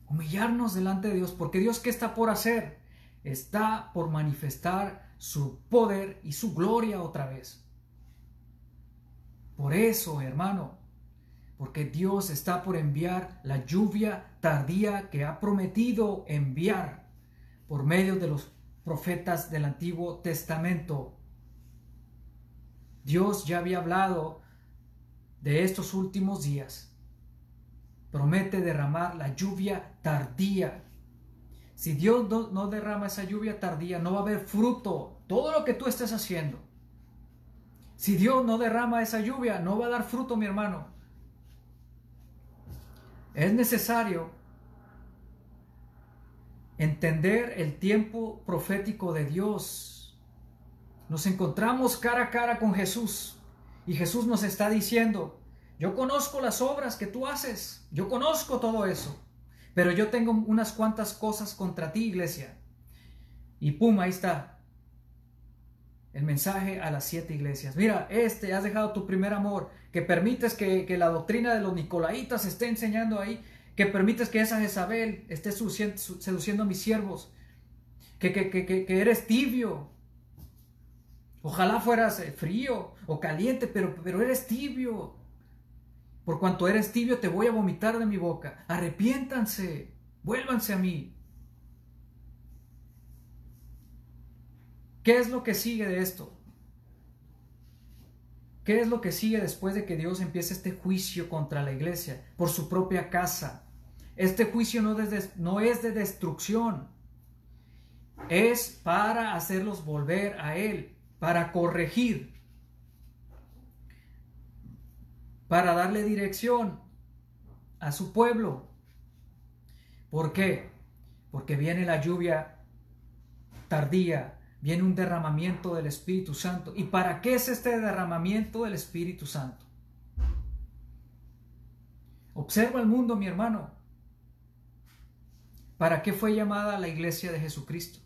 Humillarnos delante de Dios, porque Dios qué está por hacer? está por manifestar su poder y su gloria otra vez. Por eso, hermano, porque Dios está por enviar la lluvia tardía que ha prometido enviar por medio de los profetas del Antiguo Testamento. Dios ya había hablado de estos últimos días. Promete derramar la lluvia tardía si Dios no, derrama esa lluvia tardía, no va a haber fruto. Todo lo que tú estés haciendo. Si Dios no derrama esa lluvia, no va a dar fruto, mi hermano. Es necesario entender el tiempo profético de Dios. Nos encontramos cara a cara con Jesús y Jesús nos está diciendo, yo conozco las obras que tú haces, yo conozco todo eso. Pero yo tengo unas cuantas cosas contra ti, iglesia. Y pum, ahí está. El mensaje a las siete iglesias. Mira, este, has dejado tu primer amor, que permites que, la doctrina de los nicolaitas esté enseñando ahí, que permites que esa Jezabel esté seduciendo, a mis siervos, que, que, que, eres tibio. Ojalá fueras eh, frío o caliente, pero, pero eres tibio. Por cuanto eres tibio, te voy a vomitar de mi boca. Arrepiéntanse, vuélvanse a mí. ¿Qué es lo que sigue de esto? ¿Qué es lo que sigue después de que Dios empiece este juicio contra la iglesia por su propia casa? Este juicio no, es de destrucción, es para hacerlos volver a Él, para corregir, para darle dirección a su pueblo. ¿Por qué? Porque viene la lluvia tardía, viene un derramamiento del Espíritu Santo. ¿Y para qué es este derramamiento del Espíritu Santo? Observa el mundo, mi hermano. ¿Para qué fue llamada la iglesia de Jesucristo?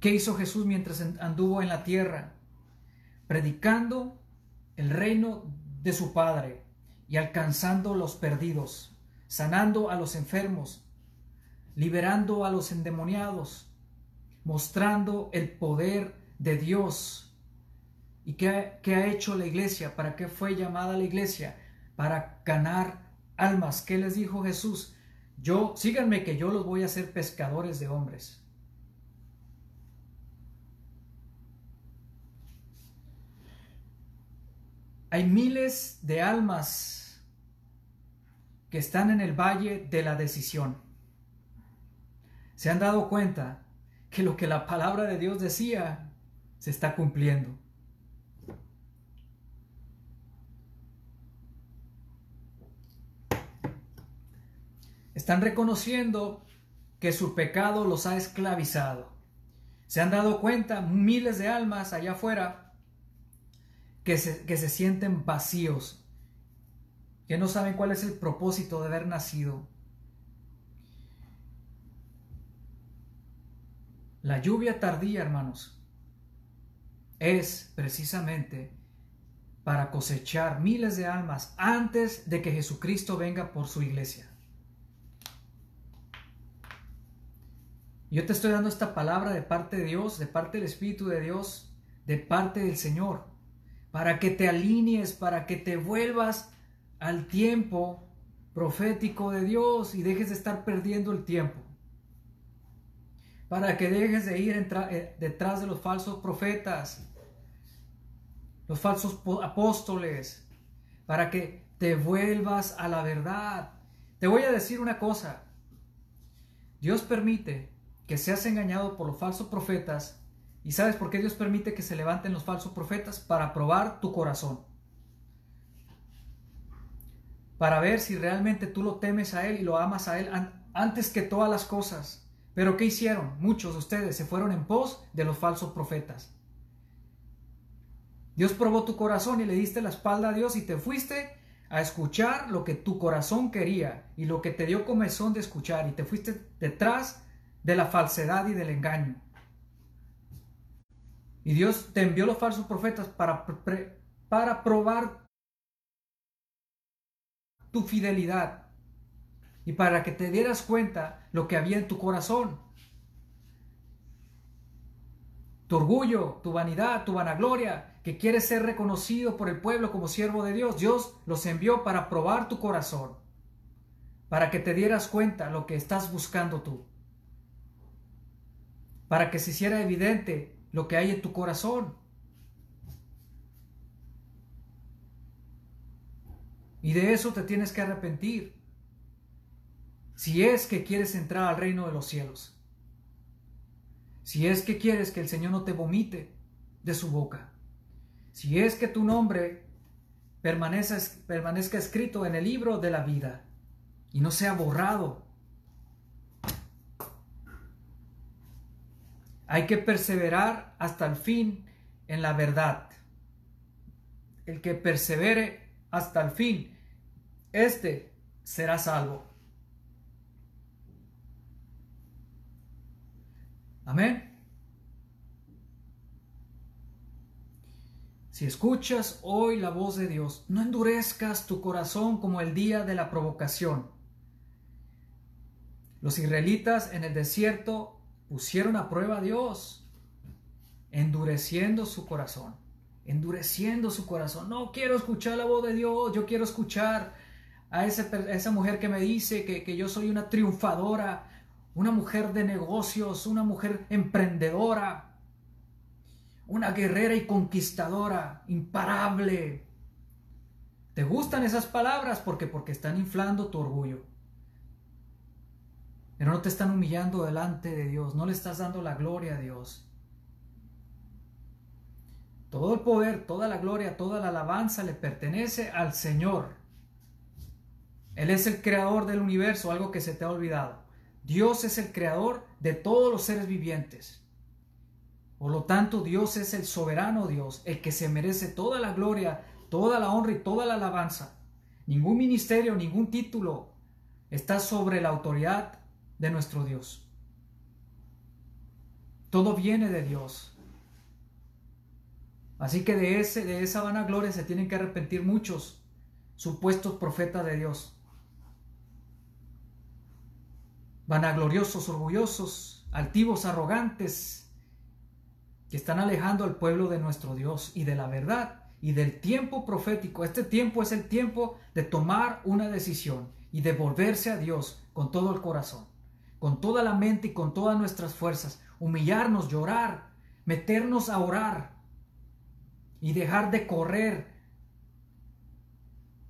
¿Qué hizo Jesús mientras anduvo en la tierra? Predicando el reino de su Padre y alcanzando los perdidos, sanando a los enfermos, liberando a los endemoniados, mostrando el poder de Dios. ¿Y qué, qué, ha hecho la iglesia? ¿Para qué fue llamada la iglesia? Para ganar almas. ¿Qué les dijo Jesús? Yo, síganme que yo los voy a hacer pescadores de hombres. Hay miles de almas que están en el valle de la decisión. Se han dado cuenta que lo que la palabra de Dios decía se está cumpliendo. Están reconociendo que su pecado los ha esclavizado. Se han dado cuenta miles de almas allá afuera que se, sienten vacíos, que no saben cuál es el propósito de haber nacido. La lluvia tardía, hermanos, es precisamente para cosechar miles de almas antes de que Jesucristo venga por su iglesia. Yo te estoy dando esta palabra de parte de Dios, de parte del Espíritu de Dios, de parte del Señor para que te alinees, para que te vuelvas al tiempo profético de Dios y dejes de estar perdiendo el tiempo. Para que dejes de ir eh, detrás de los falsos profetas, los falsos apóstoles, para que te vuelvas a la verdad. Te voy a decir una cosa. Dios permite que seas engañado por los falsos profetas. ¿Y sabes por qué Dios permite que se levanten los falsos profetas? Para probar tu corazón. Para ver si realmente tú lo temes a Él y lo amas a Él antes que todas las cosas. Pero ¿qué hicieron? Muchos de ustedes se fueron en pos de los falsos profetas. Dios probó tu corazón y le diste la espalda a Dios y te fuiste a escuchar lo que tu corazón quería y lo que te dio comezón de escuchar y te fuiste detrás de la falsedad y del engaño. Y Dios te envió los falsos profetas para, para probar tu fidelidad y para que te dieras cuenta lo que había en tu corazón tu orgullo, tu vanidad, tu vanagloria, que quieres ser reconocido por el pueblo como siervo de Dios. Dios los envió para probar tu corazón, para que te dieras cuenta lo que estás buscando tú, para que se hiciera evidente lo que hay en tu corazón. Y de eso te tienes que arrepentir, si es que quieres entrar al reino de los cielos si es que quieres que el Señor no te vomite de su boca, si es que tu nombre permanezca, permanezca escrito en el libro de la vida y no sea borrado. Hay que perseverar hasta el fin en la verdad. El que persevere hasta el fin, este será salvo. Amén. Si escuchas hoy la voz de Dios, no endurezcas tu corazón como el día de la provocación. Los israelitas en el desierto pusieron a prueba a Dios, endureciendo su corazón, endureciendo su corazón. No quiero escuchar la voz de Dios, yo quiero escuchar a, esa mujer que me dice que, que yo soy una triunfadora, una mujer de negocios, una mujer emprendedora, una guerrera y conquistadora, imparable. ¿Te gustan esas palabras? Porque porque están inflando tu orgullo. Pero no te están humillando delante de Dios, no le estás dando la gloria a Dios. Todo el poder, toda la gloria, toda la alabanza le pertenece al Señor. Él es el creador del universo, algo que se te ha olvidado. Dios es el creador de todos los seres vivientes. Por lo tanto, Dios es el soberano Dios, el que se merece toda la gloria, toda la honra y toda la alabanza. Ningún ministerio, ningún título está sobre la autoridad de nuestro Dios. Todo viene de Dios. Así que de, ese, de esa vanagloria se tienen que arrepentir muchos supuestos profetas de Dios vanagloriosos, orgullosos, altivos, arrogantes, que están alejando al pueblo de nuestro Dios y de la verdad y del tiempo profético. Este tiempo es el tiempo de tomar una decisión y de volverse a Dios con todo el corazón, con toda la mente y con todas nuestras fuerzas, humillarnos, llorar, meternos a orar y dejar de correr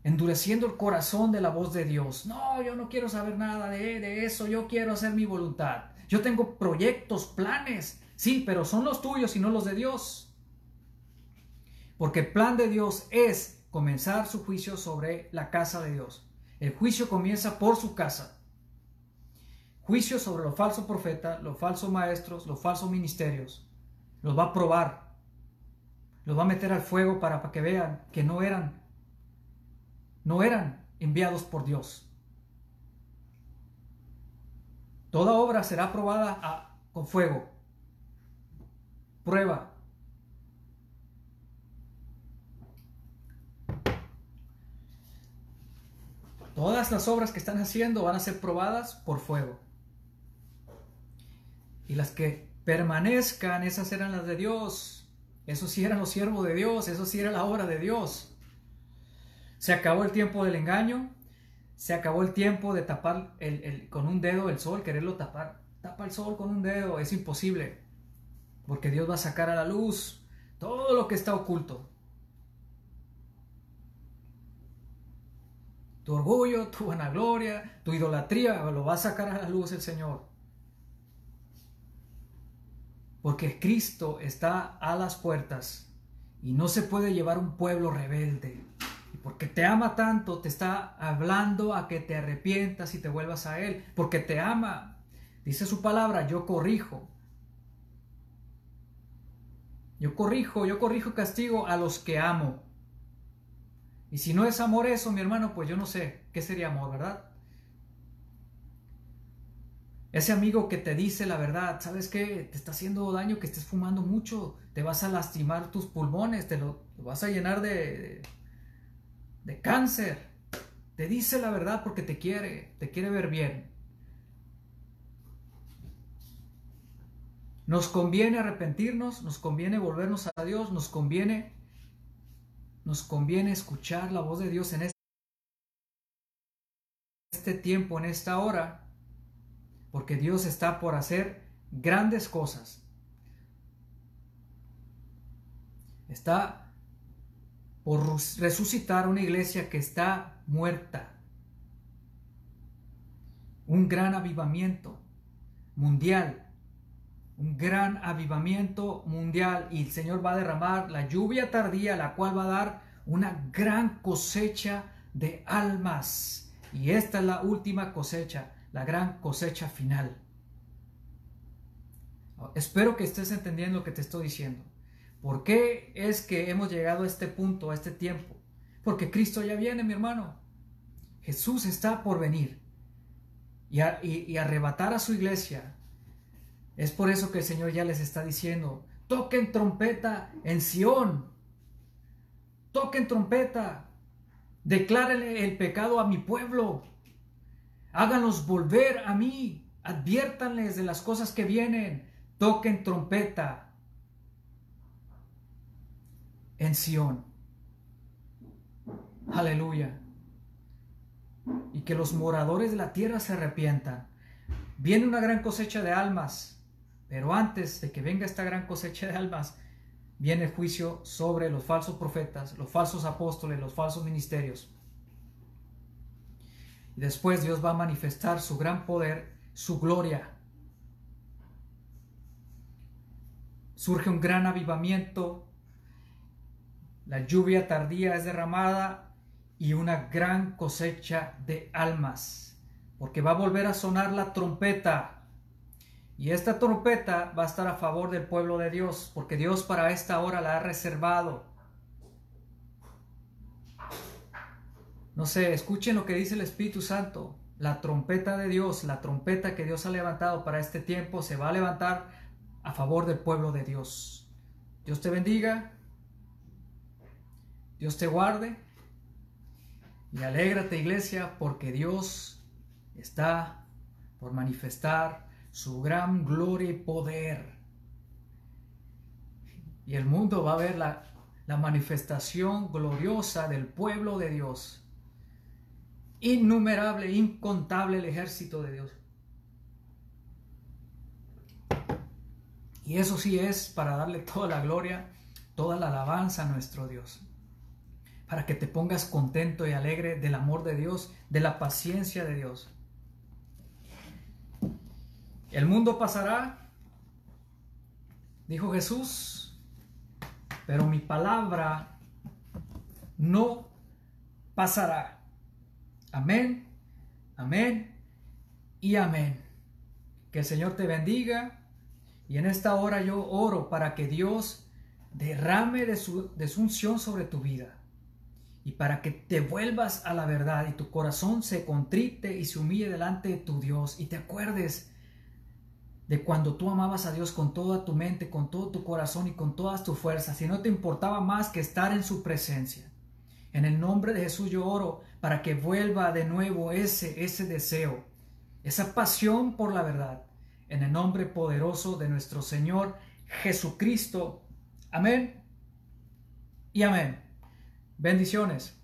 endureciendo el corazón de la voz de Dios. No, yo no quiero saber nada de, de, eso, yo quiero hacer mi voluntad. Yo tengo proyectos, planes, sí, pero son los tuyos y no los de Dios. Porque el plan de Dios es comenzar su juicio sobre la casa de Dios. El juicio comienza por su casa. Juicio sobre los falsos profetas, los falsos maestros, los falsos ministerios. Los va a probar. Los va a meter al fuego para, que vean que no eran no eran enviados por Dios. Toda obra será probada con fuego. Prueba. Todas las obras que están haciendo van a ser probadas por fuego. Y las que permanezcan, esas serán las de Dios. Eso sí eran los siervos de Dios, eso sí era la obra de Dios. Se acabó el tiempo del engaño, se acabó el tiempo de tapar con un dedo el sol, quererlo tapar. Tapa el sol con un dedo, es imposible, porque Dios va a sacar a la luz todo lo que está oculto. Tu orgullo, tu vanagloria, tu idolatría, lo va a sacar a la luz el Señor. Porque Cristo está a las puertas y no se puede llevar un pueblo rebelde. Y porque te ama tanto, te está hablando a que te arrepientas y te vuelvas a Él. Porque te ama. Dice su palabra, yo corrijo. Yo corrijo, yo corrijo castigo a los que amo. Y si no es amor eso, mi hermano, pues yo no sé qué sería amor, ¿verdad? Ese amigo que te dice la verdad, ¿sabes qué? Te está haciendo daño que estés fumando mucho, te vas a lastimar tus pulmones, te lo, vas a llenar de, de cáncer. Te dice la verdad porque te quiere, te quiere ver bien. Nos conviene arrepentirnos, nos conviene volvernos a Dios, nos conviene nos conviene escuchar la voz de Dios en este tiempo, en esta hora, porque Dios está por hacer grandes cosas. Está por resucitar una iglesia que está muerta. Un gran avivamiento mundial. Un gran avivamiento mundial y el Señor va a derramar la lluvia tardía, la cual va a dar una gran cosecha de almas. Y esta es la última cosecha, la gran cosecha final. Espero que estés entendiendo lo que te estoy diciendo. ¿Por qué es que hemos llegado a este punto, a este tiempo? Porque Cristo ya viene, mi hermano. Jesús está por venir y, y arrebatar a su iglesia. Es por eso que el Señor ya les está diciendo, toquen trompeta en Sión, toquen trompeta, declárenle el pecado a mi pueblo, háganlos volver a mí, adviértanles de las cosas que vienen, toquen trompeta en Sión. Aleluya. Y que los moradores de la tierra se arrepientan. Viene una gran cosecha de almas, pero antes de que venga esta gran cosecha de almas, viene el juicio sobre los falsos profetas, los falsos apóstoles, los falsos ministerios. Y después Dios va a manifestar su gran poder, su gloria. Surge un gran avivamiento, la lluvia tardía es derramada y una gran cosecha de almas, porque va a volver a sonar la trompeta y esta trompeta va a estar a favor del pueblo de Dios, porque Dios para esta hora la ha reservado. No sé, escuchen lo que dice el Espíritu Santo. La trompeta de Dios, la trompeta que Dios ha levantado para este tiempo, se va a levantar a favor del pueblo de Dios. Dios te bendiga. Dios te guarde. Y alégrate iglesia porque Dios está por manifestar su gran gloria y poder. Y el mundo va a ver la, la manifestación gloriosa del pueblo de Dios. Innumerable, incontable el ejército de Dios. Y eso sí es para darle toda la gloria, toda la alabanza a nuestro Dios. Para que te pongas contento y alegre del amor de Dios, de la paciencia de Dios. El mundo pasará, dijo Jesús, pero mi palabra no pasará. Amén, amén y amén. Que el Señor te bendiga y en esta hora yo oro para que Dios derrame de su, de unción sobre tu vida y para que te vuelvas a la verdad y tu corazón se contrite y se humille delante de tu Dios y te acuerdes de cuando tú amabas a Dios con toda tu mente, con todo tu corazón y con todas tus fuerzas, y no te importaba más que estar en su presencia. En el nombre de Jesús yo oro para que vuelva de nuevo ese, ese deseo, esa pasión por la verdad, en el nombre poderoso de nuestro Señor Jesucristo. Amén y amén. Bendiciones.